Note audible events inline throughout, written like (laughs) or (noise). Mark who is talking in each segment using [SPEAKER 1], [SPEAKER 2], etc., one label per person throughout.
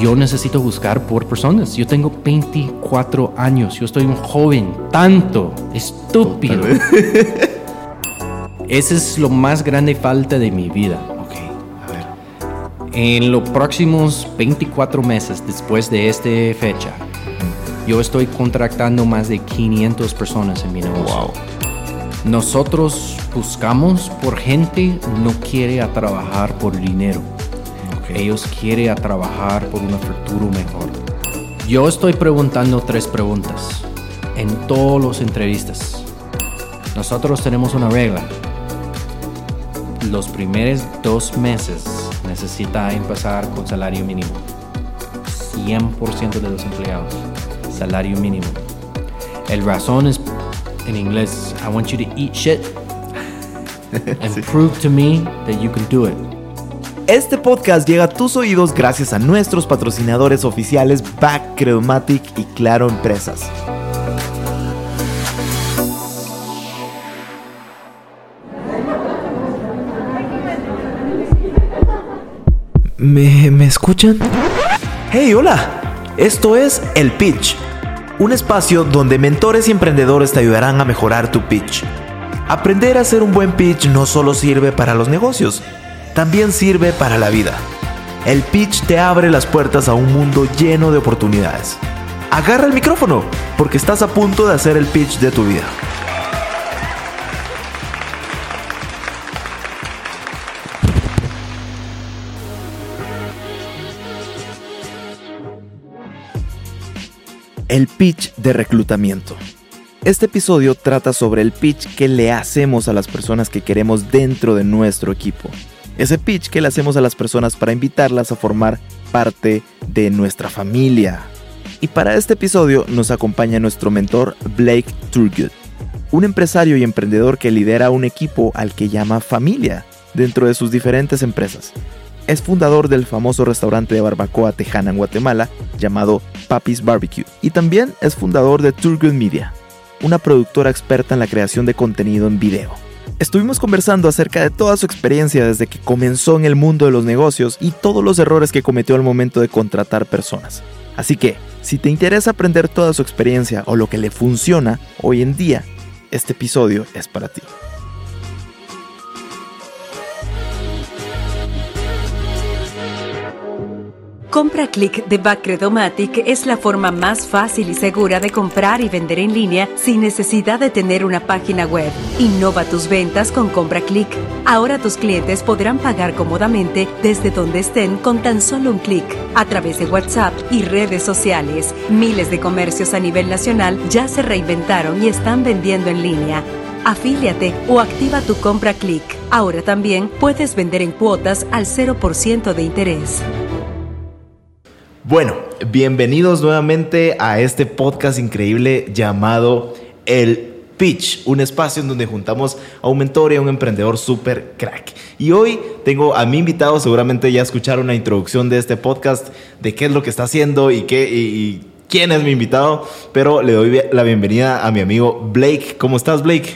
[SPEAKER 1] yo necesito buscar por personas. Yo tengo 24 años, yo estoy un joven, tanto estúpido. Esa es lo más grande falta de mi vida.
[SPEAKER 2] Ok, a ver.
[SPEAKER 1] En los próximos 24 meses después de esta fecha, yo estoy contratando más de 500 personas en mi negocio.
[SPEAKER 2] Wow.
[SPEAKER 1] Nosotros buscamos por gente no quiere a trabajar por dinero. Ellos quieren a trabajar por un futuro mejor. Yo estoy preguntando tres preguntas en todas las entrevistas. Nosotros tenemos una regla. Los primeros dos meses necesita empezar con salario mínimo. 100% de los empleados. Salario mínimo. El razón es en inglés. I want you to eat shit (laughs) and
[SPEAKER 2] Sí.
[SPEAKER 1] prove to me that you can do it.
[SPEAKER 2] Este podcast llega a tus oídos gracias a nuestros patrocinadores oficiales Back Credomatic y Claro Empresas. ¿Me, ¿Me escuchan? ¡Hey, hola! Esto es El Pitch, un espacio donde mentores y emprendedores te ayudarán a mejorar tu pitch. Aprender a hacer un buen pitch no solo sirve para los negocios, también sirve para la vida. El pitch te abre las puertas a un mundo lleno de oportunidades. Agarra el micrófono, porque estás a punto de hacer el pitch de tu vida. El pitch de reclutamiento. Este episodio trata sobre el pitch que le hacemos a las personas que queremos dentro de nuestro equipo. Ese pitch que le hacemos a las personas para invitarlas a formar parte de nuestra familia. Y para este episodio nos acompaña nuestro mentor Blake Turgood, un empresario y emprendedor que lidera un equipo al que llama familia dentro de sus diferentes empresas. Es fundador del famoso restaurante de barbacoa tejana en Guatemala llamado Papi's Barbecue y también es fundador de Turgood Media, una productora experta en la creación de contenido en video. Estuvimos conversando acerca de toda su experiencia desde que comenzó en el mundo de los negocios y todos los errores que cometió al momento de contratar personas. Así que, si te interesa aprender toda su experiencia o lo que le funciona hoy en día, este episodio es para ti.
[SPEAKER 3] Compra Click de Backredomatic es la forma más fácil y segura de comprar y vender en línea sin necesidad de tener una página web. Innova tus ventas con Compra Click. Ahora tus clientes podrán pagar cómodamente desde donde estén con tan solo un clic a través de WhatsApp y redes sociales. Miles de comercios a nivel nacional ya se reinventaron y están vendiendo en línea. Afíliate o activa tu compra click. Ahora también puedes vender en cuotas al 0% de interés.
[SPEAKER 2] Bueno, bienvenidos nuevamente a este podcast increíble llamado El Pitch, un espacio en donde juntamos a un mentor y a un emprendedor súper crack. Y hoy tengo a mi invitado, seguramente ya escucharon una introducción de este podcast, de qué es lo que está haciendo y, qué, y, y quién es mi invitado, pero le doy la bienvenida a mi amigo Blake. ¿Cómo estás, Blake?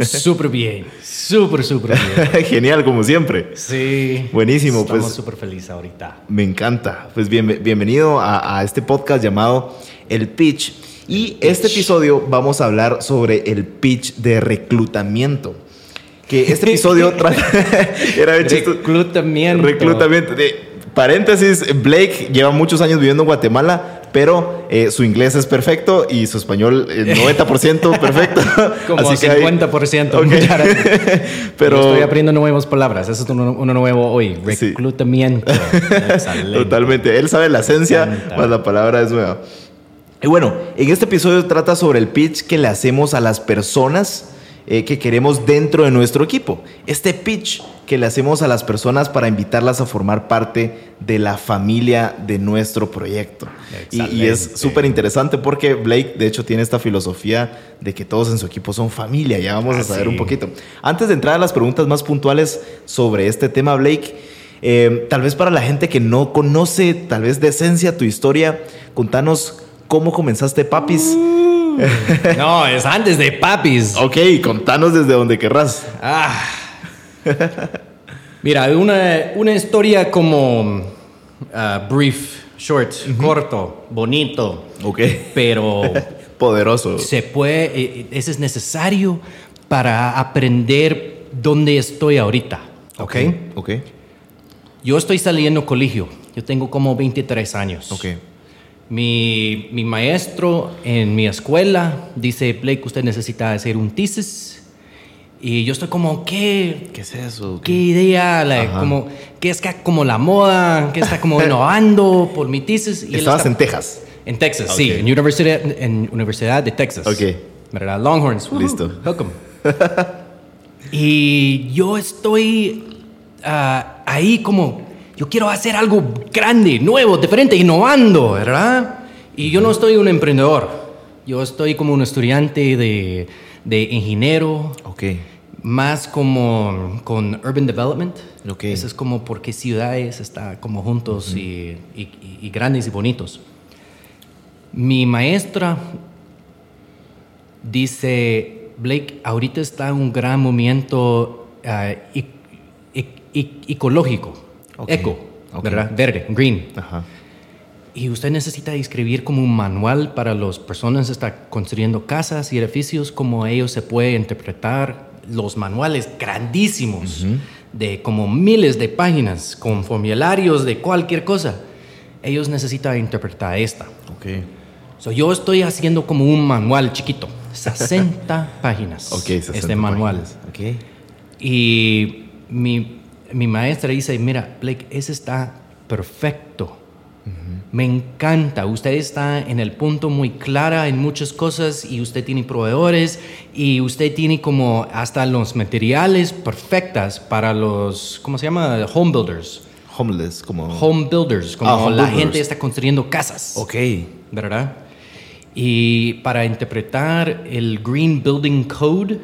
[SPEAKER 1] Súper bien, súper, súper. (laughs)
[SPEAKER 2] Genial, como siempre.
[SPEAKER 1] Sí.
[SPEAKER 2] Buenísimo,
[SPEAKER 1] Estamos
[SPEAKER 2] pues.
[SPEAKER 1] súper felices ahorita.
[SPEAKER 2] Me encanta. Pues bien, bienvenido a, a este podcast llamado El Pitch. Y este episodio vamos a hablar sobre el pitch de reclutamiento. Que este episodio (laughs) trata. (laughs) era de
[SPEAKER 1] Reclutamiento.
[SPEAKER 2] Reclutamiento. De, paréntesis, Blake lleva muchos años viviendo en Guatemala, pero eh, su inglés es perfecto y su español eh, (laughs) 90% perfecto. (laughs)
[SPEAKER 1] Como
[SPEAKER 2] Así que hay-
[SPEAKER 1] 50%.
[SPEAKER 2] Ok.
[SPEAKER 1] muchas gracias. (laughs)
[SPEAKER 2] pero
[SPEAKER 1] Yo estoy aprendiendo nuevas palabras. Eso es uno, uno nuevo hoy. Reclutamiento. Excelente.
[SPEAKER 2] Totalmente. Él sabe la esencia,
[SPEAKER 1] encanta.
[SPEAKER 2] más la palabra es nueva. Y bueno, en este episodio trata sobre el pitch que le hacemos a las personas eh, que queremos dentro de nuestro equipo. Este pitch que le hacemos a las personas para invitarlas a formar parte de la familia de nuestro proyecto. Y, y es súper interesante porque Blake, de hecho, tiene esta filosofía de que todos en su equipo son familia. Ya vamos a saber
[SPEAKER 1] sí.
[SPEAKER 2] un poquito. Antes de entrar a las preguntas más puntuales sobre este tema, Blake, eh, tal vez para la gente que no conoce, tal vez de esencia tu historia, contanos cómo comenzaste Papis. (laughs)
[SPEAKER 1] No, es antes de papis.
[SPEAKER 2] Ok, contanos desde donde querrás.
[SPEAKER 1] Ah. Mira, una, una historia como ah, brief, short, corto, bonito.
[SPEAKER 2] Ok.
[SPEAKER 1] Pero (laughs)
[SPEAKER 2] Poderoso.
[SPEAKER 1] se puede, eh, ese es necesario para aprender dónde estoy ahorita. ¿Ok?
[SPEAKER 2] Ok.
[SPEAKER 1] Yo estoy saliendo colegio. Yo tengo como 23 años.
[SPEAKER 2] Ok.
[SPEAKER 1] Mi, mi maestro en mi escuela dice, Blake, usted necesita hacer un thesis. Y yo estoy como, ¿qué?
[SPEAKER 2] ¿Qué es eso?
[SPEAKER 1] ¿Qué idea? Like, como, ¿Qué es que- como la moda? ¿Qué está como (laughs) innovando por mi thesis? Y
[SPEAKER 2] Estabas
[SPEAKER 1] está-
[SPEAKER 2] en Texas.
[SPEAKER 1] En Texas, sí,
[SPEAKER 2] Ok.
[SPEAKER 1] en Universidad, en Universidad de Texas.
[SPEAKER 2] Ok.
[SPEAKER 1] ¿Verdad? Longhorns.
[SPEAKER 2] Listo.
[SPEAKER 1] Welcome. (laughs) y yo estoy ah, ahí como, yo quiero hacer algo grande, nuevo, diferente, innovando, ¿verdad? Y yo no estoy un emprendedor. Yo estoy como un estudiante de, de ingeniero,
[SPEAKER 2] Ok.
[SPEAKER 1] más como con urban development.
[SPEAKER 2] Ok.
[SPEAKER 1] Eso es como porque ciudades están como juntos y, y- y grandes y bonitos. Mi maestra dice, Blake, ahorita está un gran movimiento ah, e- e- e- ecológico, Eco. ¿verdad? Verde, green.
[SPEAKER 2] Ajá.
[SPEAKER 1] Y usted necesita escribir como un manual para las personas que están construyendo casas y edificios, como ellos se puede interpretar los manuales grandísimos de como miles de páginas con formularios de cualquier cosa. Ellos necesitan interpretar esta.
[SPEAKER 2] Ok.
[SPEAKER 1] So, yo estoy haciendo como un manual chiquito, (laughs) 60 páginas.
[SPEAKER 2] Ok, 60
[SPEAKER 1] este manual.
[SPEAKER 2] páginas. Ok.
[SPEAKER 1] Y mi, mi maestra dice, mira, Blake, ese está perfecto. Me encanta. Usted está en el punto muy clara en muchas cosas y usted tiene proveedores y usted tiene como hasta los materiales perfectas para los, ¿cómo se llama? Home builders.
[SPEAKER 2] Homeless, como.
[SPEAKER 1] Home builders, como
[SPEAKER 2] Ah, home
[SPEAKER 1] la
[SPEAKER 2] builders.
[SPEAKER 1] gente está construyendo casas.
[SPEAKER 2] Ok.
[SPEAKER 1] ¿verdad? Y para interpretar el Green Building Code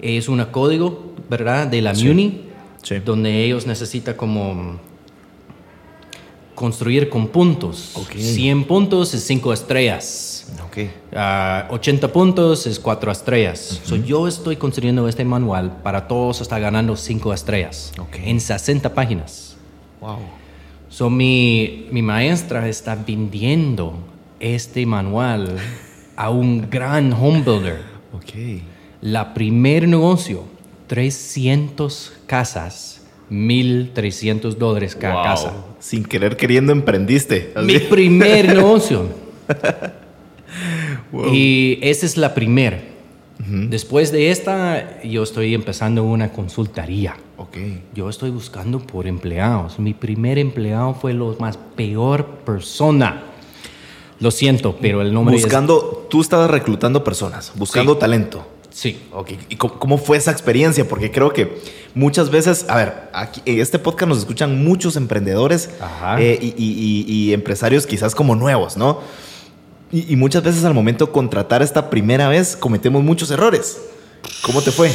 [SPEAKER 1] es un código, ¿verdad? De la MUNI,
[SPEAKER 2] Sí.
[SPEAKER 1] donde ellos necesitan como construir con puntos.
[SPEAKER 2] Ok.
[SPEAKER 1] 100 puntos es 5 estrellas.
[SPEAKER 2] Ok.
[SPEAKER 1] Ah, 80 puntos es 4 estrellas. So, yo estoy construyendo este manual para todos hasta ganando 5 estrellas
[SPEAKER 2] Ok.
[SPEAKER 1] en 60 páginas.
[SPEAKER 2] Wow.
[SPEAKER 1] So, mi, mi maestra está vendiendo este manual a un gran home builder. La primer negocio, 300 casas, 1.300 dólares cada
[SPEAKER 2] Wow.
[SPEAKER 1] casa.
[SPEAKER 2] Sin querer queriendo emprendiste.
[SPEAKER 1] Mi primer (laughs) negocio. Y esa es la primera. Después de esta, yo estoy empezando una consultoría.
[SPEAKER 2] Ok.
[SPEAKER 1] Yo estoy buscando por empleados. Mi primer empleado fue lo más peor persona. Lo siento, pero el nombre
[SPEAKER 2] Buscando, tú estabas reclutando personas, buscando
[SPEAKER 1] Sí.
[SPEAKER 2] talento.
[SPEAKER 1] Sí.
[SPEAKER 2] Ok, ¿y cómo, cómo fue esa experiencia? Porque creo que muchas veces, a ver, aquí, en este podcast nos escuchan muchos emprendedores eh, y, y- y- y empresarios quizás como nuevos, ¿no? Y, y muchas veces al momento de contratar esta primera vez cometemos muchos errores. ¿Cómo te fue?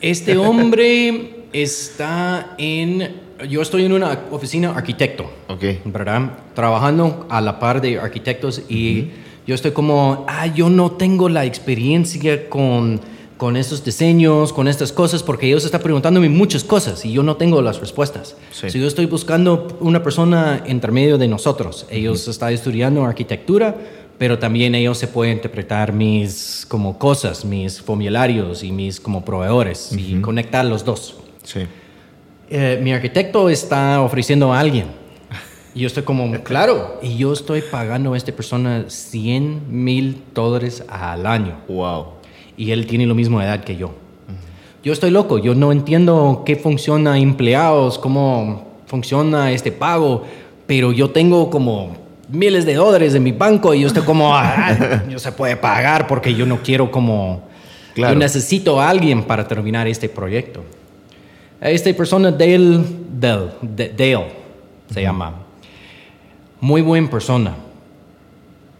[SPEAKER 1] Este hombre está en... Yo estoy en una oficina arquitecto.
[SPEAKER 2] Ok.
[SPEAKER 1] ¿verdad? Trabajando a la par de arquitectos y yo estoy como, ah, yo no tengo la experiencia con, con estos diseños, con estas cosas, porque ellos están preguntándome muchas cosas y yo no tengo las respuestas.
[SPEAKER 2] Sí.
[SPEAKER 1] So, yo estoy buscando una persona entre medio de nosotros. Ellos están estudiando arquitectura, pero también ellos se pueden interpretar mis como cosas, mis formularios y mis como proveedores y conectar los dos.
[SPEAKER 2] Sí.
[SPEAKER 1] Eh, mi arquitecto está ofreciendo a alguien. Y yo estoy como, claro. Y yo estoy pagando a esta persona 100 mil dólares al año.
[SPEAKER 2] Wow.
[SPEAKER 1] Y él tiene la misma edad que yo. Yo estoy loco. Yo no entiendo qué funciona empleados, cómo funciona este pago. Pero yo tengo como miles de dólares en mi banco y yo estoy como, ah, (laughs) yo se puede pagar porque yo no quiero como...
[SPEAKER 2] Claro.
[SPEAKER 1] Yo necesito a alguien para terminar este proyecto. Esta persona, Dale, Dale, D- Dale se llama. Muy buena persona,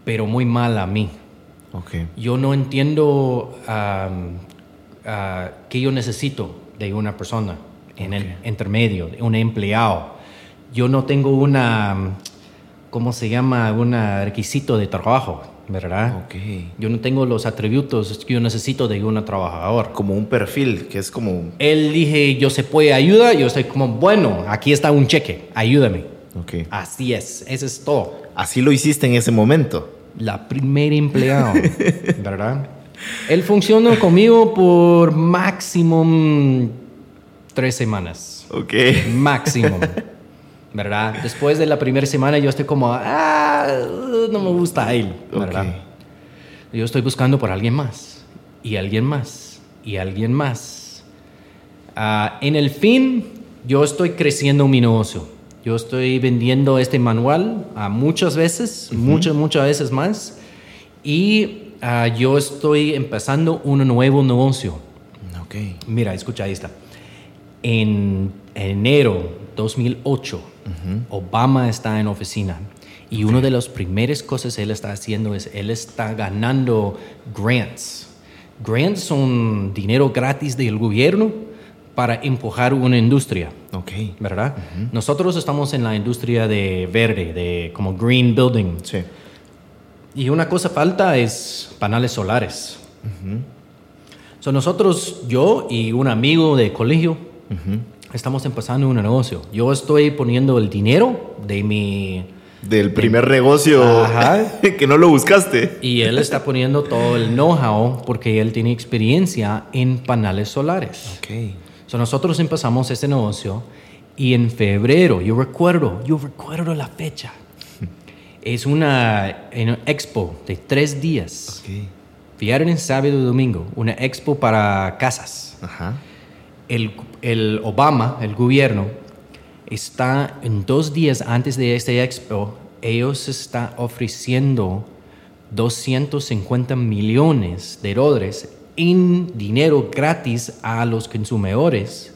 [SPEAKER 1] pero muy mal a mí.
[SPEAKER 2] Ok.
[SPEAKER 1] Yo no entiendo am, ah, qué yo necesito de una persona en el intermedio, un empleado. Yo no tengo una, ¿cómo se llama? Un requisito de trabajo, ¿verdad?
[SPEAKER 2] Ok.
[SPEAKER 1] Yo no tengo los atributos que yo necesito de un trabajador.
[SPEAKER 2] Como un perfil que es como.
[SPEAKER 1] Él dije, yo se puede ayudar, yo estoy como, bueno, aquí está un cheque, ayúdame.
[SPEAKER 2] Ok.
[SPEAKER 1] Así es, eso es todo.
[SPEAKER 2] Así lo hiciste en ese momento.
[SPEAKER 1] La primera empleado, (laughs) ¿verdad? Él funcionó conmigo por máximo tres semanas.
[SPEAKER 2] Ok.
[SPEAKER 1] Máximo. ¿Verdad? Después de la primera semana yo estoy como, ah, no me gusta él, ¿verdad?
[SPEAKER 2] Ok.
[SPEAKER 1] Yo estoy buscando por alguien más, y alguien más, y alguien más. Ah, en el fin, yo estoy creciendo mi negocio. Yo estoy vendiendo este manual a muchas veces, muchas, muchas veces más. Y ah, yo estoy empezando un nuevo negocio.
[SPEAKER 2] Ok.
[SPEAKER 1] Mira, escucha esta. En enero 2008, Obama está en oficina y una de las primeras cosas él está haciendo es él está ganando grants. Grants son dinero gratis del gobierno para empujar una industria,
[SPEAKER 2] Ok.
[SPEAKER 1] ¿verdad? Nosotros estamos en la industria de verde, de como green building.
[SPEAKER 2] Sí.
[SPEAKER 1] Y una cosa falta es paneles solares. So, nosotros, yo y un amigo de colegio, estamos empezando un negocio. Yo estoy poniendo el dinero de mi...
[SPEAKER 2] Del primer negocio
[SPEAKER 1] Ajá. (laughs)
[SPEAKER 2] que no lo buscaste.
[SPEAKER 1] Y él está poniendo todo el know-how porque él tiene experiencia en paneles solares.
[SPEAKER 2] Ok.
[SPEAKER 1] So, nosotros empezamos este negocio y en febrero, yo recuerdo, yo recuerdo la fecha. (laughs) Es una, una expo de tres días.
[SPEAKER 2] Ok.
[SPEAKER 1] Viernes, sábado y domingo. Una expo para casas.
[SPEAKER 2] Ajá.
[SPEAKER 1] El, el Obama, el gobierno, está en dos días antes de este expo, ellos están ofreciendo 250 millones de dólares en dinero gratis a los consumidores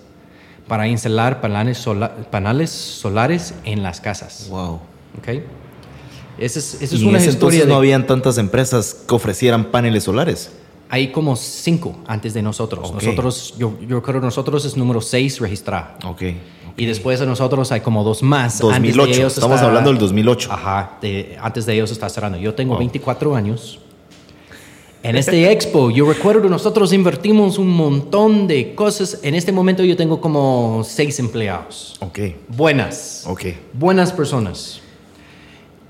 [SPEAKER 1] para instalar paneles, sola- paneles solares en las casas.
[SPEAKER 2] Wow.
[SPEAKER 1] ¿ok? Esa es, esa es
[SPEAKER 2] y en
[SPEAKER 1] una
[SPEAKER 2] ese
[SPEAKER 1] historia
[SPEAKER 2] entonces
[SPEAKER 1] de...
[SPEAKER 2] no habían tantas empresas que ofrecieran paneles solares.
[SPEAKER 1] Hay como cinco antes de nosotros.
[SPEAKER 2] Ok.
[SPEAKER 1] Nosotros, yo, yo creo que nosotros es número seis registrado.
[SPEAKER 2] Ok.
[SPEAKER 1] Y después de nosotros hay como dos más.
[SPEAKER 2] 2008,
[SPEAKER 1] Antes de ellos
[SPEAKER 2] estamos
[SPEAKER 1] está-
[SPEAKER 2] hablando del 2008.
[SPEAKER 1] Ajá, de- antes de ellos está cerrando. Yo tengo
[SPEAKER 2] Wow.
[SPEAKER 1] 24 años. En este expo, yo recuerdo, nosotros invertimos un montón de cosas. En este momento yo tengo como seis empleados.
[SPEAKER 2] Ok.
[SPEAKER 1] Buenas.
[SPEAKER 2] Ok.
[SPEAKER 1] Buenas personas.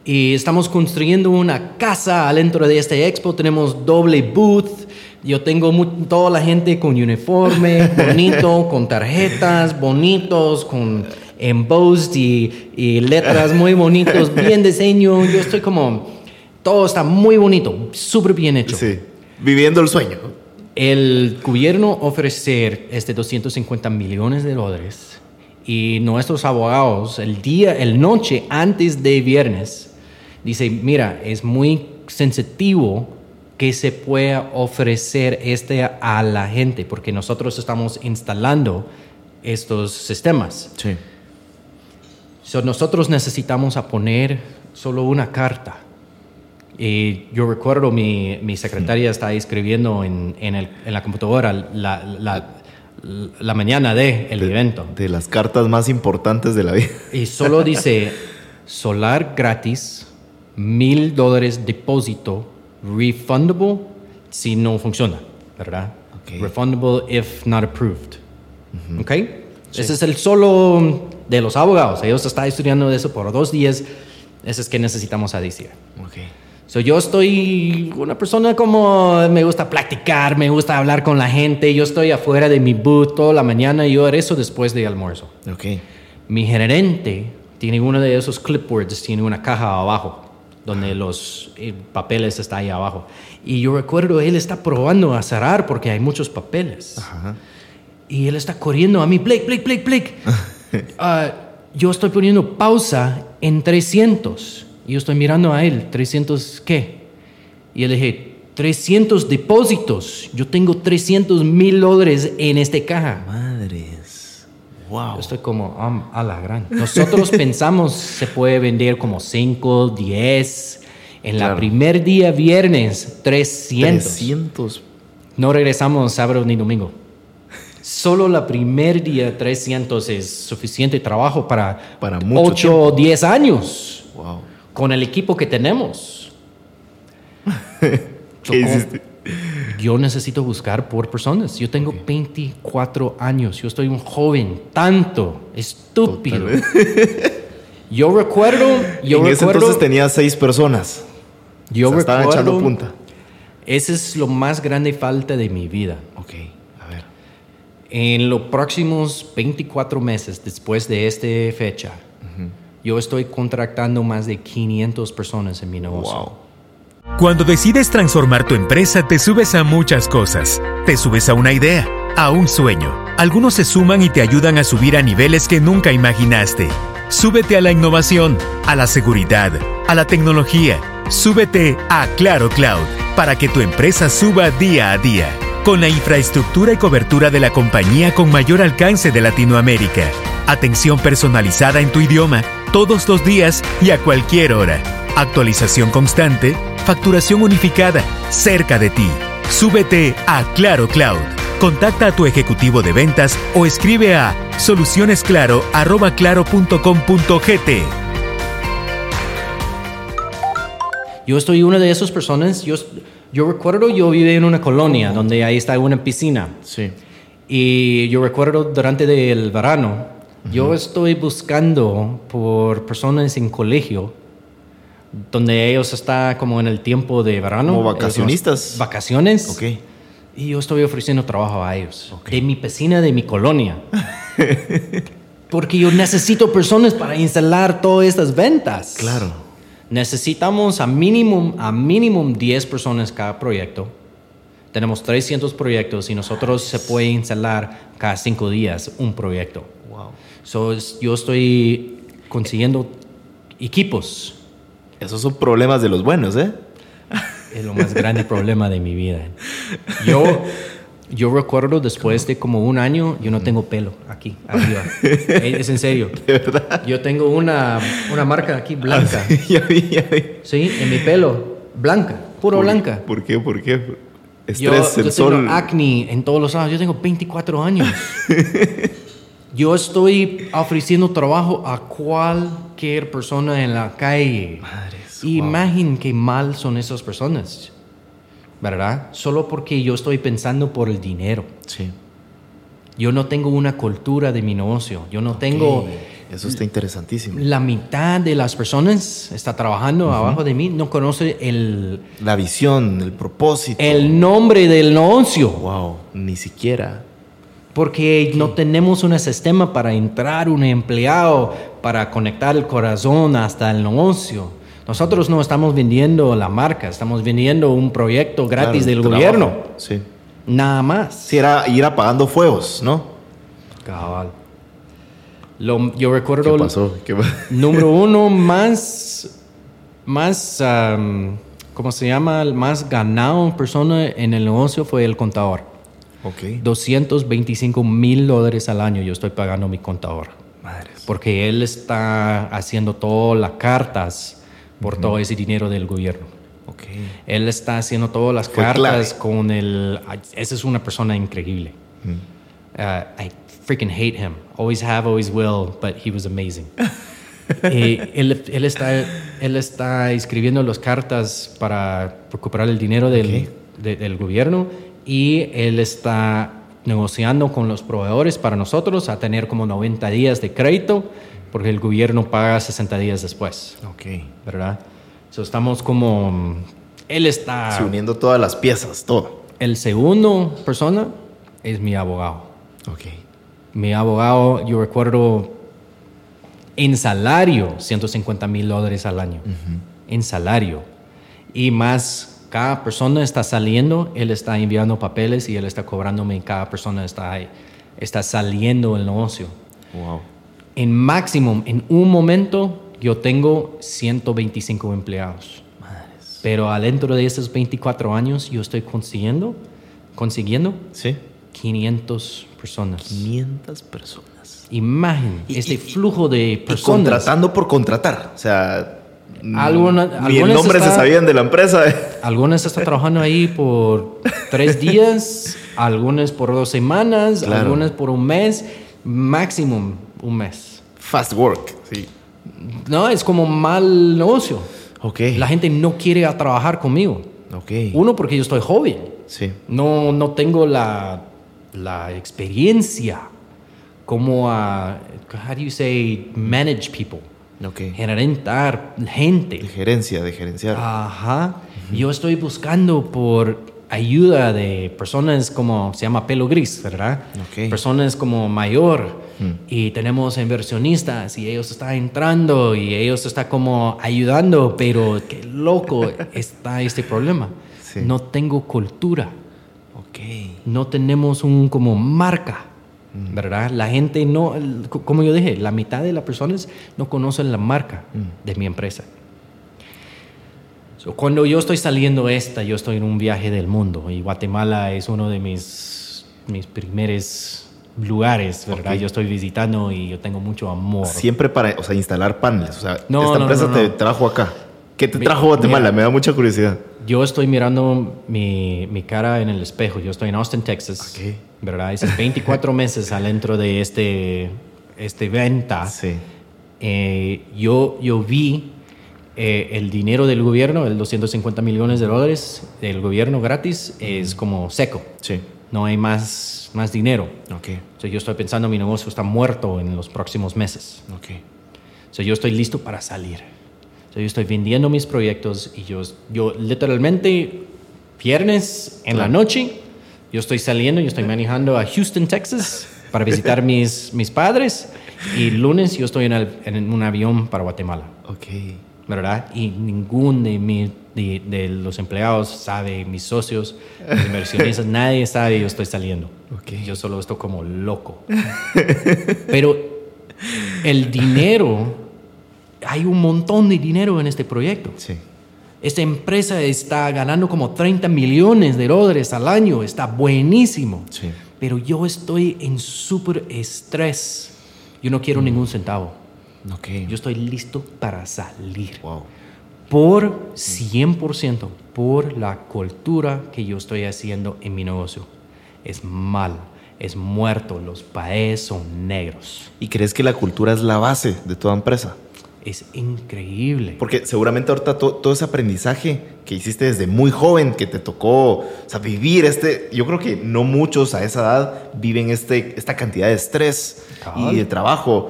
[SPEAKER 1] Y estamos construyendo una casa adentro de este expo. Tenemos doble booth. Yo tengo toda la gente con uniforme, (laughs) bonito, con tarjetas, bonitos, con embossed y, y letras muy bonitos, bien diseño. Yo estoy como, todo está muy bonito, súper bien hecho.
[SPEAKER 2] Sí. Viviendo el sueño.
[SPEAKER 1] El gobierno ofrecer este 250 millones de dólares y nuestros abogados el día, el noche antes de viernes, dice, mira, es muy sensitivo que se pueda ofrecer este a la gente porque nosotros estamos instalando estos sistemas.
[SPEAKER 2] Sí.
[SPEAKER 1] So, nosotros necesitamos a poner solo una carta. Y yo recuerdo mi, mi secretaria está escribiendo en, en, el- en la computadora la, la, la mañana de el evento.
[SPEAKER 2] De las cartas más importantes de la vida.
[SPEAKER 1] Y solo dice solar gratis, mil dólares depósito, refundable si no funciona, ¿verdad?
[SPEAKER 2] Ok.
[SPEAKER 1] Refundable if not approved. ¿Ok? Ese es el solo de los abogados. Ellos están estudiando eso por dos días. Eso es que necesitamos a decir.
[SPEAKER 2] Ok.
[SPEAKER 1] So, yo estoy una persona como me gusta platicar, me gusta hablar con la gente. Yo estoy afuera de mi booth toda la mañana y yo haré eso después de almuerzo.
[SPEAKER 2] Ok.
[SPEAKER 1] Mi gerente tiene uno de esos clipboards, tiene una caja abajo donde los eh, papeles están ahí abajo. Y yo recuerdo, él está probando a cerrar porque hay muchos papeles.
[SPEAKER 2] Ajá.
[SPEAKER 1] Y él está corriendo a mí, Blake, Blake, Blake, Blake. (laughs) Ah, yo estoy poniendo pausa en 300. Y yo estoy mirando a él, 300 qué? Y él dije, 300 depósitos. Yo tengo 300 mil dólares en esta caja.
[SPEAKER 2] Madres. Wow.
[SPEAKER 1] Yo estoy como "Am, a la gran. Nosotros (laughs) pensamos se puede vender como 5, 10. En la
[SPEAKER 2] Claro.
[SPEAKER 1] primer día viernes 300.
[SPEAKER 2] 300.
[SPEAKER 1] No regresamos sábado ni domingo. Solo la primer día 300 es suficiente trabajo para,
[SPEAKER 2] Para mucho
[SPEAKER 1] 8 o 10 años
[SPEAKER 2] Wow.
[SPEAKER 1] Con el equipo que tenemos. (laughs)
[SPEAKER 2] ¿Qué?
[SPEAKER 1] Yo necesito buscar por personas. Yo tengo 24 años. Yo estoy un joven, tanto estúpido. (laughs) Yo recuerdo, (laughs) yo
[SPEAKER 2] en ese entonces tenía seis personas.
[SPEAKER 1] yo
[SPEAKER 2] O sea, estaban
[SPEAKER 1] recuerdo,
[SPEAKER 2] echando punta.
[SPEAKER 1] esa es lo más grande falta de mi vida.
[SPEAKER 2] Ok, a ver.
[SPEAKER 1] En los próximos 24 meses después de esta fecha, yo estoy contratando más de 500 personas en mi negocio.
[SPEAKER 2] Wow.
[SPEAKER 4] Cuando decides transformar tu empresa, te subes a muchas cosas. Te subes a una idea, a un sueño. Algunos se suman y te ayudan a subir a niveles que nunca imaginaste. Súbete a la innovación, a la seguridad, a la tecnología. Súbete a Claro Cloud para que tu empresa suba día a día. Con la infraestructura y cobertura de la compañía con mayor alcance de Latinoamérica. Atención personalizada en tu idioma, todos los días y a cualquier hora. Actualización constante, facturación unificada, cerca de ti. Súbete a Claro Cloud. Contacta a tu ejecutivo de ventas o escribe a solucionesclaro@claro.com.gt.
[SPEAKER 1] Yo estoy una de esas personas, yo, yo recuerdo yo vivía en una colonia donde ahí está una piscina.
[SPEAKER 2] Sí.
[SPEAKER 1] Y yo recuerdo durante el verano, yo estoy buscando por personas en colegio donde ellos están como en el tiempo de verano.
[SPEAKER 2] Como vacacionistas.
[SPEAKER 1] Vacaciones.
[SPEAKER 2] Ok.
[SPEAKER 1] Y yo estoy ofreciendo trabajo a ellos. De mi piscina, de mi colonia. (laughs) Porque yo necesito personas para instalar todas estas ventas.
[SPEAKER 2] Claro.
[SPEAKER 1] Necesitamos a mínimo, a mínimo 10 personas cada proyecto. Tenemos 300 proyectos y nosotros se puede instalar cada 5 días un proyecto.
[SPEAKER 2] Wow.
[SPEAKER 1] So, es- yo estoy consiguiendo equipos.
[SPEAKER 2] Esos son problemas de los buenos, ¿eh?
[SPEAKER 1] Es lo más grande (laughs) problema de mi vida. Yo, yo recuerdo después de como un año, yo no tengo pelo aquí, arriba. (laughs) Es en serio.
[SPEAKER 2] De verdad.
[SPEAKER 1] Yo tengo una, una marca aquí blanca. (laughs)
[SPEAKER 2] ya vi, ya vi.
[SPEAKER 1] Sí, en mi pelo. Blanca, puro
[SPEAKER 2] ¿Por-
[SPEAKER 1] blanca.
[SPEAKER 2] ¿Por qué? ¿Por qué?
[SPEAKER 1] Yo,
[SPEAKER 2] Estrés, el
[SPEAKER 1] yo
[SPEAKER 2] sol.
[SPEAKER 1] tengo acné en todos los lados. Yo tengo 24 años. Yo estoy ofreciendo trabajo a cualquier persona en la calle.
[SPEAKER 2] Madres,
[SPEAKER 1] Imaginen qué mal son esas personas. ¿Verdad? Solo porque yo estoy pensando por el dinero.
[SPEAKER 2] Sí.
[SPEAKER 1] Yo no tengo una cultura de mi negocio. Yo no tengo...
[SPEAKER 2] Ok, Eso está interesantísimo.
[SPEAKER 1] La mitad de las personas está trabajando abajo de mí, no conoce el,
[SPEAKER 2] La visión, el propósito.
[SPEAKER 1] el nombre del negocio.
[SPEAKER 2] Wow, ni siquiera.
[SPEAKER 1] Porque no tenemos un sistema para entrar un empleado, para conectar el corazón hasta el negocio. Nosotros no estamos vendiendo la marca, estamos vendiendo un proyecto gratis
[SPEAKER 2] Claro,
[SPEAKER 1] del
[SPEAKER 2] trabajo.
[SPEAKER 1] gobierno.
[SPEAKER 2] Sí.
[SPEAKER 1] Nada más.
[SPEAKER 2] Sí, era ir apagando fuegos, ¿no?
[SPEAKER 1] Cabal. Lo- yo recuerdo
[SPEAKER 2] ¿Qué pasó? ¿Qué pa- (laughs)
[SPEAKER 1] número (laughs) uno más, más, am, ¿cómo se llama? El más ganado persona en el negocio fue el contador.
[SPEAKER 2] Ok.
[SPEAKER 1] 225 mil dólares al año yo estoy pagando a mi contador.
[SPEAKER 2] Madres.
[SPEAKER 1] Porque él está haciendo todas las cartas por todo ese dinero del gobierno.
[SPEAKER 2] Ok.
[SPEAKER 1] Él está haciendo todas las
[SPEAKER 2] Fue
[SPEAKER 1] cartas
[SPEAKER 2] clave.
[SPEAKER 1] con el... Esa es una persona increíble. Uh, I freaking hate him. Always have, always will, but he was amazing. (laughs) Él, él está, él está escribiendo las cartas para recuperar el dinero del, de- del gobierno y él está negociando con los proveedores para nosotros a tener como 90 días de crédito porque el gobierno paga 60 días después,
[SPEAKER 2] Ok.
[SPEAKER 1] ¿verdad? So estamos como... Él está...
[SPEAKER 2] Sí, uniendo todas las piezas, todo.
[SPEAKER 1] El segundo persona es mi abogado.
[SPEAKER 2] Ok.
[SPEAKER 1] Mi abogado, yo recuerdo en salario, 150 mil dólares al año. En salario. Y más, cada persona está saliendo, él está enviando papeles y él está cobrándome, cada persona está, está saliendo el negocio.
[SPEAKER 2] Wow.
[SPEAKER 1] En máximo, en un momento, yo tengo 125 empleados. Pero adentro de esos 24 años, yo estoy consiguiendo, consiguiendo
[SPEAKER 2] Sí.
[SPEAKER 1] 500 personas.
[SPEAKER 2] 500 personas.
[SPEAKER 1] Imagen,
[SPEAKER 2] Y-
[SPEAKER 1] este
[SPEAKER 2] y-
[SPEAKER 1] flujo de
[SPEAKER 2] Y
[SPEAKER 1] personas.
[SPEAKER 2] contratando por contratar. O sea. Mm,
[SPEAKER 1] Alguna-
[SPEAKER 2] ni el nombre se sabían de la empresa.
[SPEAKER 1] Algunas están trabajando ahí por tres (laughs) días, algunas por dos semanas,
[SPEAKER 2] Claro.
[SPEAKER 1] algunas por un mes, máximo un mes.
[SPEAKER 2] Fast work. Sí.
[SPEAKER 1] No, es como mal negocio.
[SPEAKER 2] Ok.
[SPEAKER 1] La gente no quiere a trabajar conmigo.
[SPEAKER 2] Ok.
[SPEAKER 1] Uno, porque yo estoy joven.
[SPEAKER 2] Sí.
[SPEAKER 1] No, no tengo la, la experiencia como a, how do you say, manage people.
[SPEAKER 2] Ok.
[SPEAKER 1] gerentar gente.
[SPEAKER 2] De gerencia, de gerenciar.
[SPEAKER 1] Ajá. Yo estoy buscando por ayuda de personas como se llama pelo gris, ¿verdad?
[SPEAKER 2] Ok.
[SPEAKER 1] Personas como mayor
[SPEAKER 2] Mm.
[SPEAKER 1] y tenemos inversionistas y ellos están entrando y ellos están como ayudando, pero qué loco (laughs) está este problema.
[SPEAKER 2] Sí.
[SPEAKER 1] No tengo cultura,
[SPEAKER 2] Ok.
[SPEAKER 1] no tenemos un como marca.
[SPEAKER 2] Mm.
[SPEAKER 1] ¿Verdad? La gente no, como yo dije, la mitad de las personas no conocen la marca
[SPEAKER 2] Mm.
[SPEAKER 1] de mi empresa. So, cuando yo estoy saliendo esta, yo estoy en un viaje del mundo y Guatemala es uno de mis, mis primeros lugares, ¿verdad?
[SPEAKER 2] Ok.
[SPEAKER 1] Yo estoy visitando y yo tengo mucho amor.
[SPEAKER 2] Siempre para, o sea, instalar paneles. O sea,
[SPEAKER 1] No,
[SPEAKER 2] esta
[SPEAKER 1] no,
[SPEAKER 2] empresa
[SPEAKER 1] no,
[SPEAKER 2] te trajo acá. ¿Qué te trajo Guatemala?
[SPEAKER 1] mira.
[SPEAKER 2] Me da mucha curiosidad.
[SPEAKER 1] Yo estoy mirando mi, mi cara en el espejo. Yo estoy en Austin, Texas.
[SPEAKER 2] Ok.
[SPEAKER 1] ¿Verdad? Es 24 (laughs) meses adentro de este, este venta.
[SPEAKER 2] Sí.
[SPEAKER 1] Eh, yo, yo vi eh, el dinero del gobierno, el 250 millones de dólares del gobierno gratis, es como seco.
[SPEAKER 2] Sí.
[SPEAKER 1] No hay más, más dinero.
[SPEAKER 2] Ok.
[SPEAKER 1] So, yo estoy pensando mi negocio está muerto en los próximos meses.
[SPEAKER 2] Ok.
[SPEAKER 1] So, yo estoy listo para salir. So, yo estoy vendiendo mis proyectos y yo, yo literalmente viernes en la
[SPEAKER 2] Claro.
[SPEAKER 1] noche yo estoy saliendo, yo estoy manejando a Houston, Texas para visitar (laughs) mis, mis padres y lunes yo estoy en, el- en un avión para Guatemala,
[SPEAKER 2] Ok.
[SPEAKER 1] ¿verdad? Y ningún de, mi- de, de los empleados sabe, mis socios, mis inversionistas, (laughs) nadie sabe yo estoy saliendo.
[SPEAKER 2] Ok.
[SPEAKER 1] Yo solo estoy como loco. Pero el dinero, hay un montón de dinero en este proyecto.
[SPEAKER 2] Sí.
[SPEAKER 1] Esta empresa está ganando como 30 millones de dólares al año, está buenísimo.
[SPEAKER 2] Sí.
[SPEAKER 1] Pero yo estoy en súper estrés. Yo no quiero ningún centavo.
[SPEAKER 2] Ok.
[SPEAKER 1] Yo estoy listo para salir.
[SPEAKER 2] Wow.
[SPEAKER 1] Por 100%, por la cultura que yo estoy haciendo en mi negocio. Es mal, es muerto, los paes son negros.
[SPEAKER 2] ¿Y crees que la cultura es la base de toda empresa?
[SPEAKER 1] Es increíble.
[SPEAKER 2] Porque seguramente ahorita to- todo ese aprendizaje que hiciste desde muy joven, que te tocó o sea, vivir este, yo creo que no muchos a esa edad viven este, esta cantidad de estrés
[SPEAKER 1] Cabal.
[SPEAKER 2] y de trabajo.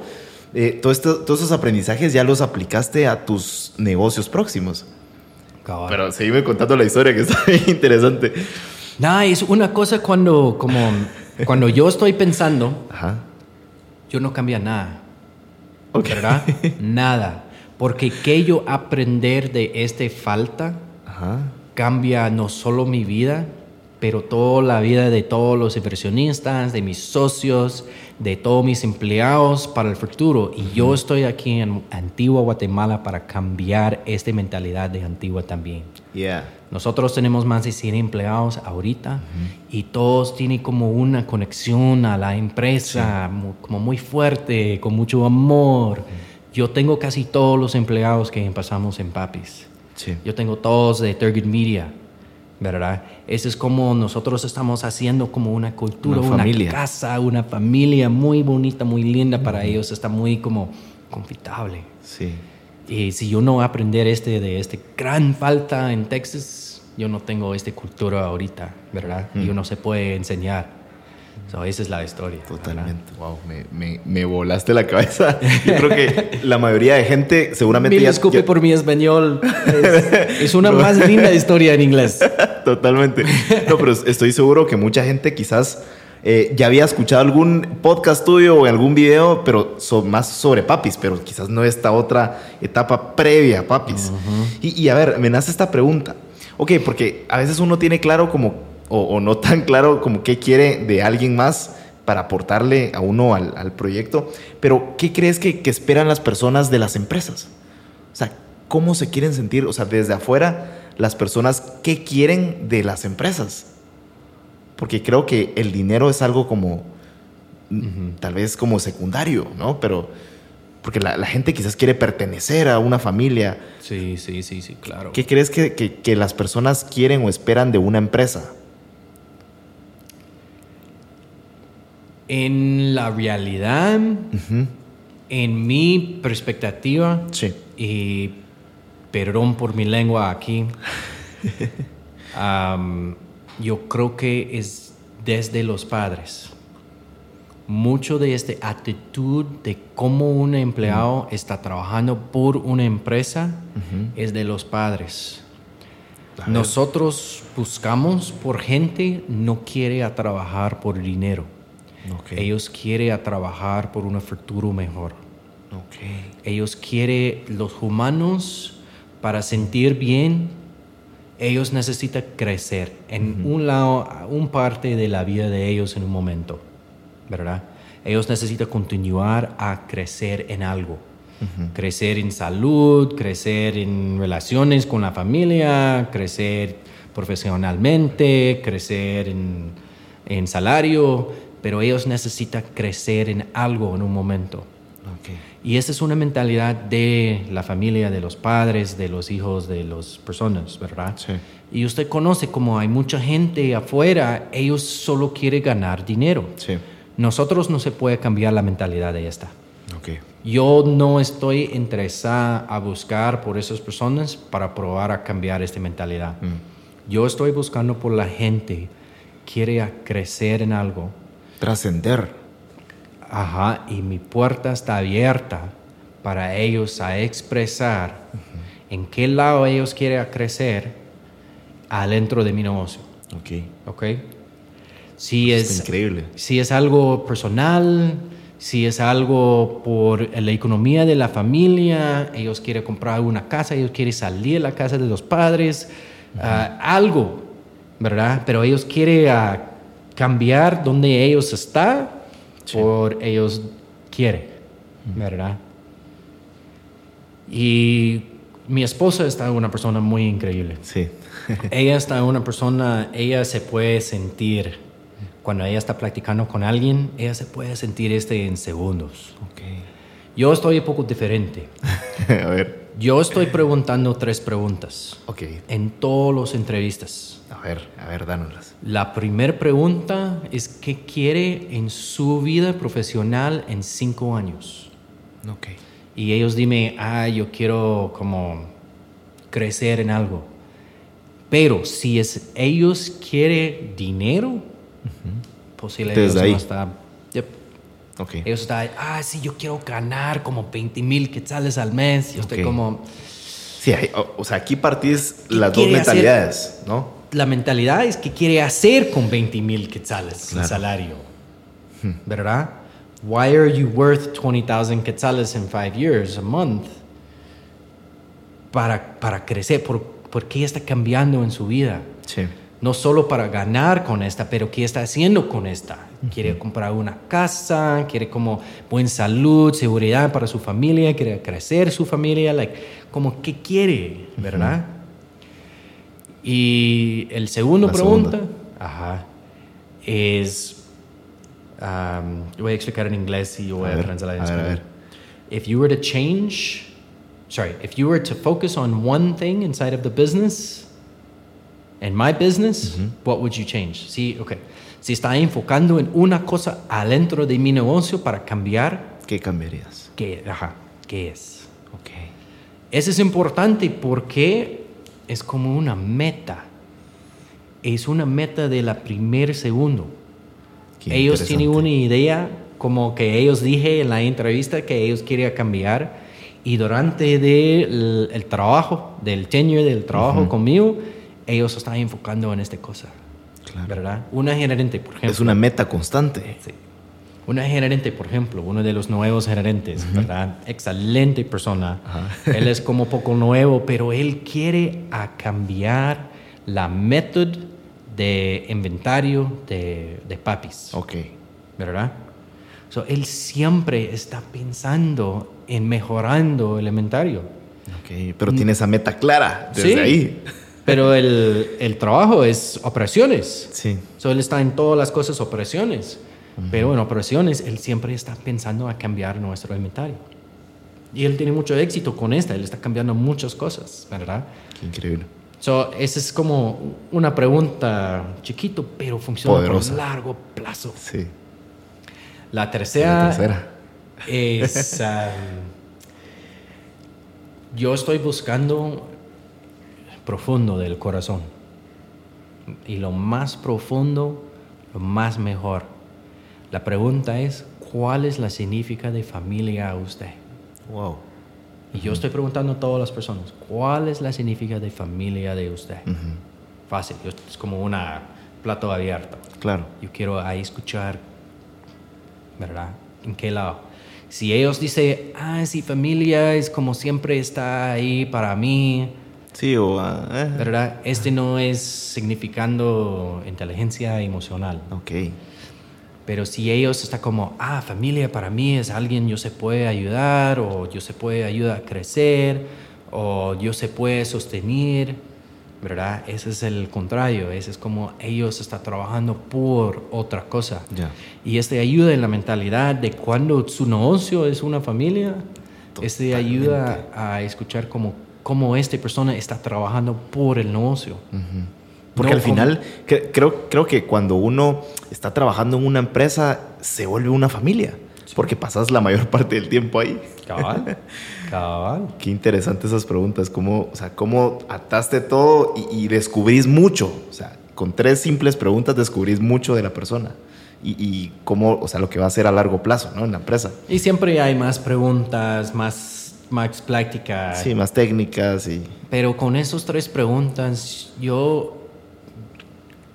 [SPEAKER 2] Eh, todo esto- todos esos aprendizajes ya los aplicaste a tus negocios próximos.
[SPEAKER 1] Cabal.
[SPEAKER 2] Pero seguime contando la historia que (laughs) está bien interesante.
[SPEAKER 1] Nah, es una cosa cuando, como, cuando yo estoy pensando,
[SPEAKER 2] Ajá.
[SPEAKER 1] yo no cambia nada. ¿Verdad? (laughs) nada. Porque que yo aprender de este falta
[SPEAKER 2] Ajá.
[SPEAKER 1] cambia no solo mi vida, pero toda la vida de todos los inversionistas, de mis socios, de todos mis empleados para el futuro. Y yo estoy aquí en Antigua Guatemala para cambiar esta mentalidad de Antigua también.
[SPEAKER 2] Yeah.
[SPEAKER 1] Nosotros tenemos más de 100 empleados ahorita y todos tienen como una conexión a la empresa, como muy fuerte, con mucho amor. Yo tengo casi todos los empleados que empezamos en Papis.
[SPEAKER 2] Sí.
[SPEAKER 1] Yo tengo todos de Turgut Media, ¿verdad? Ese es como nosotros estamos haciendo como una cultura,
[SPEAKER 2] Una
[SPEAKER 1] una,
[SPEAKER 2] familia.
[SPEAKER 1] casa, una familia muy bonita, muy linda para ellos. Está muy como confortable.
[SPEAKER 2] Sí.
[SPEAKER 1] Y si yo no aprender este de este gran falta en Texas, yo no tengo esta cultura ahorita, ¿verdad? Y uno se puede enseñar. So, esa es la historia. ¿verdad?
[SPEAKER 2] Totalmente. Wow, me, me, me volaste la cabeza. Yo creo que (laughs) la mayoría de gente seguramente ya-
[SPEAKER 1] disculpe
[SPEAKER 2] ya-
[SPEAKER 1] por mi español. Es, es una (laughs) más linda historia en inglés. (laughs)
[SPEAKER 2] Totalmente. No, pero estoy seguro que mucha gente quizás eh, ya había escuchado algún podcast tuyo o algún video, pero so- más sobre papis, pero quizás no esta otra etapa previa a papis. y, y a ver, me nace esta pregunta. Ok, porque a veces uno tiene claro como, o, o no tan claro como qué quiere de alguien más para aportarle a uno al, al proyecto, pero ¿qué crees que, que esperan las personas de las empresas? O sea, ¿cómo se quieren sentir? O sea, desde afuera, las personas, ¿qué quieren de las empresas? Porque creo que el dinero es algo como, tal vez como secundario, ¿no? Pero, porque la, la gente quizás quiere pertenecer a una familia.
[SPEAKER 1] Sí, sí, sí, sí, claro.
[SPEAKER 2] ¿Qué crees que, que- que las personas quieren o esperan de una empresa?
[SPEAKER 1] En la realidad, en mi perspectiva,
[SPEAKER 2] Sí.
[SPEAKER 1] y perdón por mi lengua aquí, (laughs) yo creo que es desde los padres. mucho de esta actitud de cómo un empleado está trabajando por una empresa es de los padres. Nosotros buscamos por gente no quiere a trabajar por dinero. Ellos quieren a trabajar por un futuro mejor. Ellos quieren los humanos para sentir bien. Ellos necesitan crecer en un lado, un parte de la vida de ellos en un momento. ¿verdad? Ellos necesitan continuar a crecer en algo. Crecer en salud, crecer en relaciones con la familia, crecer profesionalmente, crecer en, en salario, pero ellos necesitan crecer en algo en un momento. Y esa es una mentalidad de la familia, de los padres, de los hijos, de las personas, ¿verdad? Sí. Y usted conoce como hay mucha gente afuera, ellos solo quieren ganar dinero. Sí. Nosotros no se puede cambiar la mentalidad de esta. Okay. Yo no estoy interesada a buscar por esas personas para probar a cambiar esta mentalidad. Mm. Yo estoy buscando por la gente quiere crecer en algo.
[SPEAKER 2] Trascender.
[SPEAKER 1] Ajá, y mi puerta está abierta para ellos a expresar en qué lado ellos quieren crecer adentro de mi negocio. Ok. Ok. Si es,
[SPEAKER 2] increíble.
[SPEAKER 1] Si es algo personal, si es algo por la economía de la familia, ellos quieren comprar una casa, ellos quieren salir de la casa de los padres, ah, algo, ¿verdad? Pero ellos quieren cambiar donde ellos están por ellos quieren, ¿verdad? Y mi esposa está una persona muy increíble. Sí. (laughs) ella está una persona, ella se puede sentir cuando ella está practicando con alguien, ella se puede sentir este en segundos. Okay. Yo estoy un poco diferente. (laughs) a ver. Yo estoy preguntando tres preguntas. Okay. En todas las entrevistas.
[SPEAKER 2] A ver, a ver, dánoslas.
[SPEAKER 1] La primera pregunta es qué quiere en su vida profesional en cinco años. Okay. Y ellos dime, ah, yo quiero como crecer en algo. Pero si es ellos quieren dinero, Posible Desde ahí. está. Okay. Ellos están, ah, sí, yo quiero ganar como 20 mil quetzales al mes. Yo estoy como.
[SPEAKER 2] Sí, o, sea, aquí partís las dos mentalidades, ¿no?
[SPEAKER 1] La mentalidad es que quiere hacer con 20 mil quetzales el salario, hmm. ¿verdad? Why are you worth 20,000 quetzales in five years, a month? Para, para crecer, ¿por, ¿por qué está cambiando en su vida? Sí no solo para ganar con esta, pero qué está haciendo con esta. Quiere comprar una casa, quiere como buena salud, seguridad para su familia, quiere crecer su familia, like, como qué quiere, ¿verdad? Y el segundo pregunta, ajá, es, um, voy a explicar en inglés y voy a, a translatar en español. If you were to change, sorry, if you were to focus on one thing inside of the business, en my business, what would you change? Sí, okay. Si está enfocando en una cosa adentro de mi negocio para cambiar,
[SPEAKER 2] ¿qué cambiarías?
[SPEAKER 1] ¿Qué, ajá, ¿qué es? Okay. Eso es importante porque es como una meta. Es una meta de la primer segundo. ellos tienen una idea, como que ellos dije en la entrevista que ellos querían cambiar y durante de el, trabajo, del tenure del trabajo conmigo, ellos están enfocando en esta cosa. ¿Verdad? Una gerente, por ejemplo.
[SPEAKER 2] Es una meta constante.
[SPEAKER 1] Sí. Una gerente, por ejemplo, uno de los nuevos gerentes, ¿verdad? Excelente persona. (laughs) Él es como poco nuevo, pero él quiere a cambiar la método de inventario de, de papis. Ok. ¿Verdad? So, él siempre está pensando en mejorando el inventario.
[SPEAKER 2] Ok, pero tiene esa meta clara desde ahí.
[SPEAKER 1] Pero el, el, trabajo es operaciones. Sí. So, él está en todas las cosas operaciones. Pero en operaciones, él siempre está pensando a cambiar nuestro inventario. Y él tiene mucho éxito con esta. Él está cambiando muchas cosas, ¿verdad?
[SPEAKER 2] Qué increíble.
[SPEAKER 1] So, esa es como una pregunta chiquito, pero funciona por largo plazo. Sí. La tercera, La tercera. es... (laughs) Um, yo estoy buscando profundo del corazón. Y lo más profundo, lo más mejor. La pregunta es, ¿cuál es la significa de familia a usted?
[SPEAKER 2] Wow.
[SPEAKER 1] Y yo estoy preguntando a todas las personas, ¿cuál es la significa de familia de usted? Fácil, es como una plato abierto.
[SPEAKER 2] Claro.
[SPEAKER 1] Yo quiero ahí escuchar, ¿verdad? ¿En qué lado? Si ellos dicen, ah, sí, familia es como siempre está ahí para mí,
[SPEAKER 2] Sí, o... eh.
[SPEAKER 1] ¿verdad? Este no es significando inteligencia emocional.
[SPEAKER 2] Ok.
[SPEAKER 1] Pero si ellos están como, ah, familia para mí es alguien yo se puede ayudar, o yo se puede ayudar a crecer, o yo se puede sostener, ¿verdad? Ese es el contrario, ese es como ellos están trabajando por otra cosa.
[SPEAKER 2] Ya.
[SPEAKER 1] Y este ayuda en la mentalidad de cuando su negocio es una familia, este ayuda a escuchar como cómo esta persona está trabajando por el negocio.
[SPEAKER 2] Porque
[SPEAKER 1] No
[SPEAKER 2] al final, cre- creo, creo que cuando uno está trabajando en una empresa, se vuelve una familia. Porque pasas la mayor (laughs) parte del tiempo ahí.
[SPEAKER 1] Cabal, cabal. (laughs)
[SPEAKER 2] Qué interesante esas preguntas. ¿Cómo, o sea, cómo ataste todo y, y descubrís mucho? O sea, con tres simples preguntas descubrís mucho de la persona. Y, y cómo, o sea, lo que va a hacer a largo plazo, ¿no? En la empresa.
[SPEAKER 1] Y siempre hay más preguntas, más, más práctica.
[SPEAKER 2] Sí, más técnicas y...
[SPEAKER 1] Pero con esas tres preguntas, yo,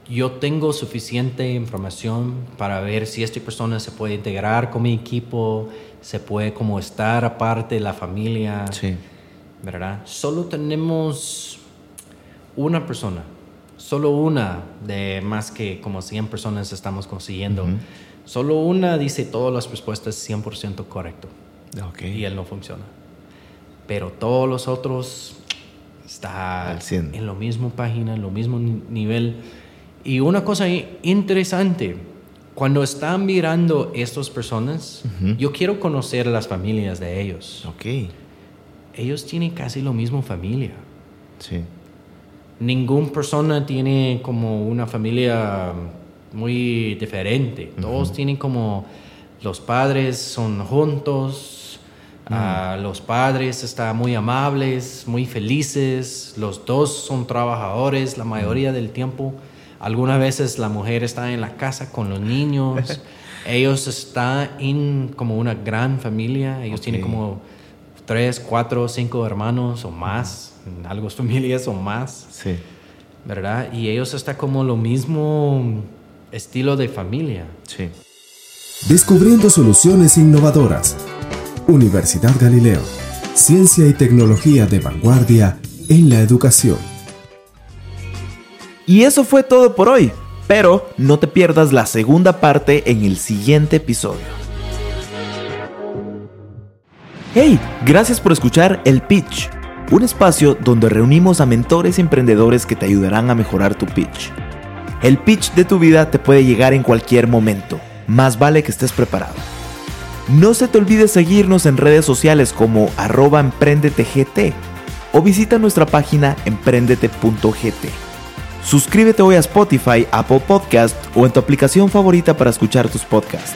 [SPEAKER 1] yo tengo suficiente información para ver si esta persona se puede integrar con mi equipo, se puede como estar aparte de la familia,
[SPEAKER 2] Sí.
[SPEAKER 1] ¿verdad? Solo tenemos una persona, solo una de más que como 100 personas estamos consiguiendo. Solo una dice todas las respuestas 100% correcto
[SPEAKER 2] Ok.
[SPEAKER 1] y él no funciona. Pero todos los otros está
[SPEAKER 2] Al 100.
[SPEAKER 1] en la misma página, en lo mismo ni- nivel. Y una cosa interesante, cuando están mirando estas personas, yo quiero conocer las familias de ellos.
[SPEAKER 2] Ok.
[SPEAKER 1] Ellos tienen casi lo mismo familia.
[SPEAKER 2] Sí.
[SPEAKER 1] Ninguna persona tiene como una familia muy diferente. Todos tienen como los padres son juntos, ah, los padres están muy amables, muy felices, los dos son trabajadores la mayoría del tiempo. Algunas veces la mujer está en la casa con los niños. (laughs) Ellos están en como una gran familia. Ellos tienen como tres, cuatro, cinco hermanos o más. En algunas familias o más.
[SPEAKER 2] Sí.
[SPEAKER 1] ¿verdad? Y ellos están como lo mismo estilo de familia.
[SPEAKER 2] Sí.
[SPEAKER 5] Descubriendo soluciones innovadoras. Universidad Galileo. Ciencia y tecnología de vanguardia en la educación.
[SPEAKER 2] Y eso fue todo por hoy. Pero no te pierdas la segunda parte en el siguiente episodio. Hey, gracias por escuchar El Pitch, un espacio donde reunimos a mentores y emprendedores que te ayudarán a mejorar tu pitch. El pitch de tu vida te puede llegar en cualquier momento, más vale que estés preparado. No se te olvide seguirnos en redes sociales como arroba emprendetegt o visita nuestra página emprendete.gt. Suscríbete hoy a Spotify, Apple Podcast o en tu aplicación favorita para escuchar tus podcasts.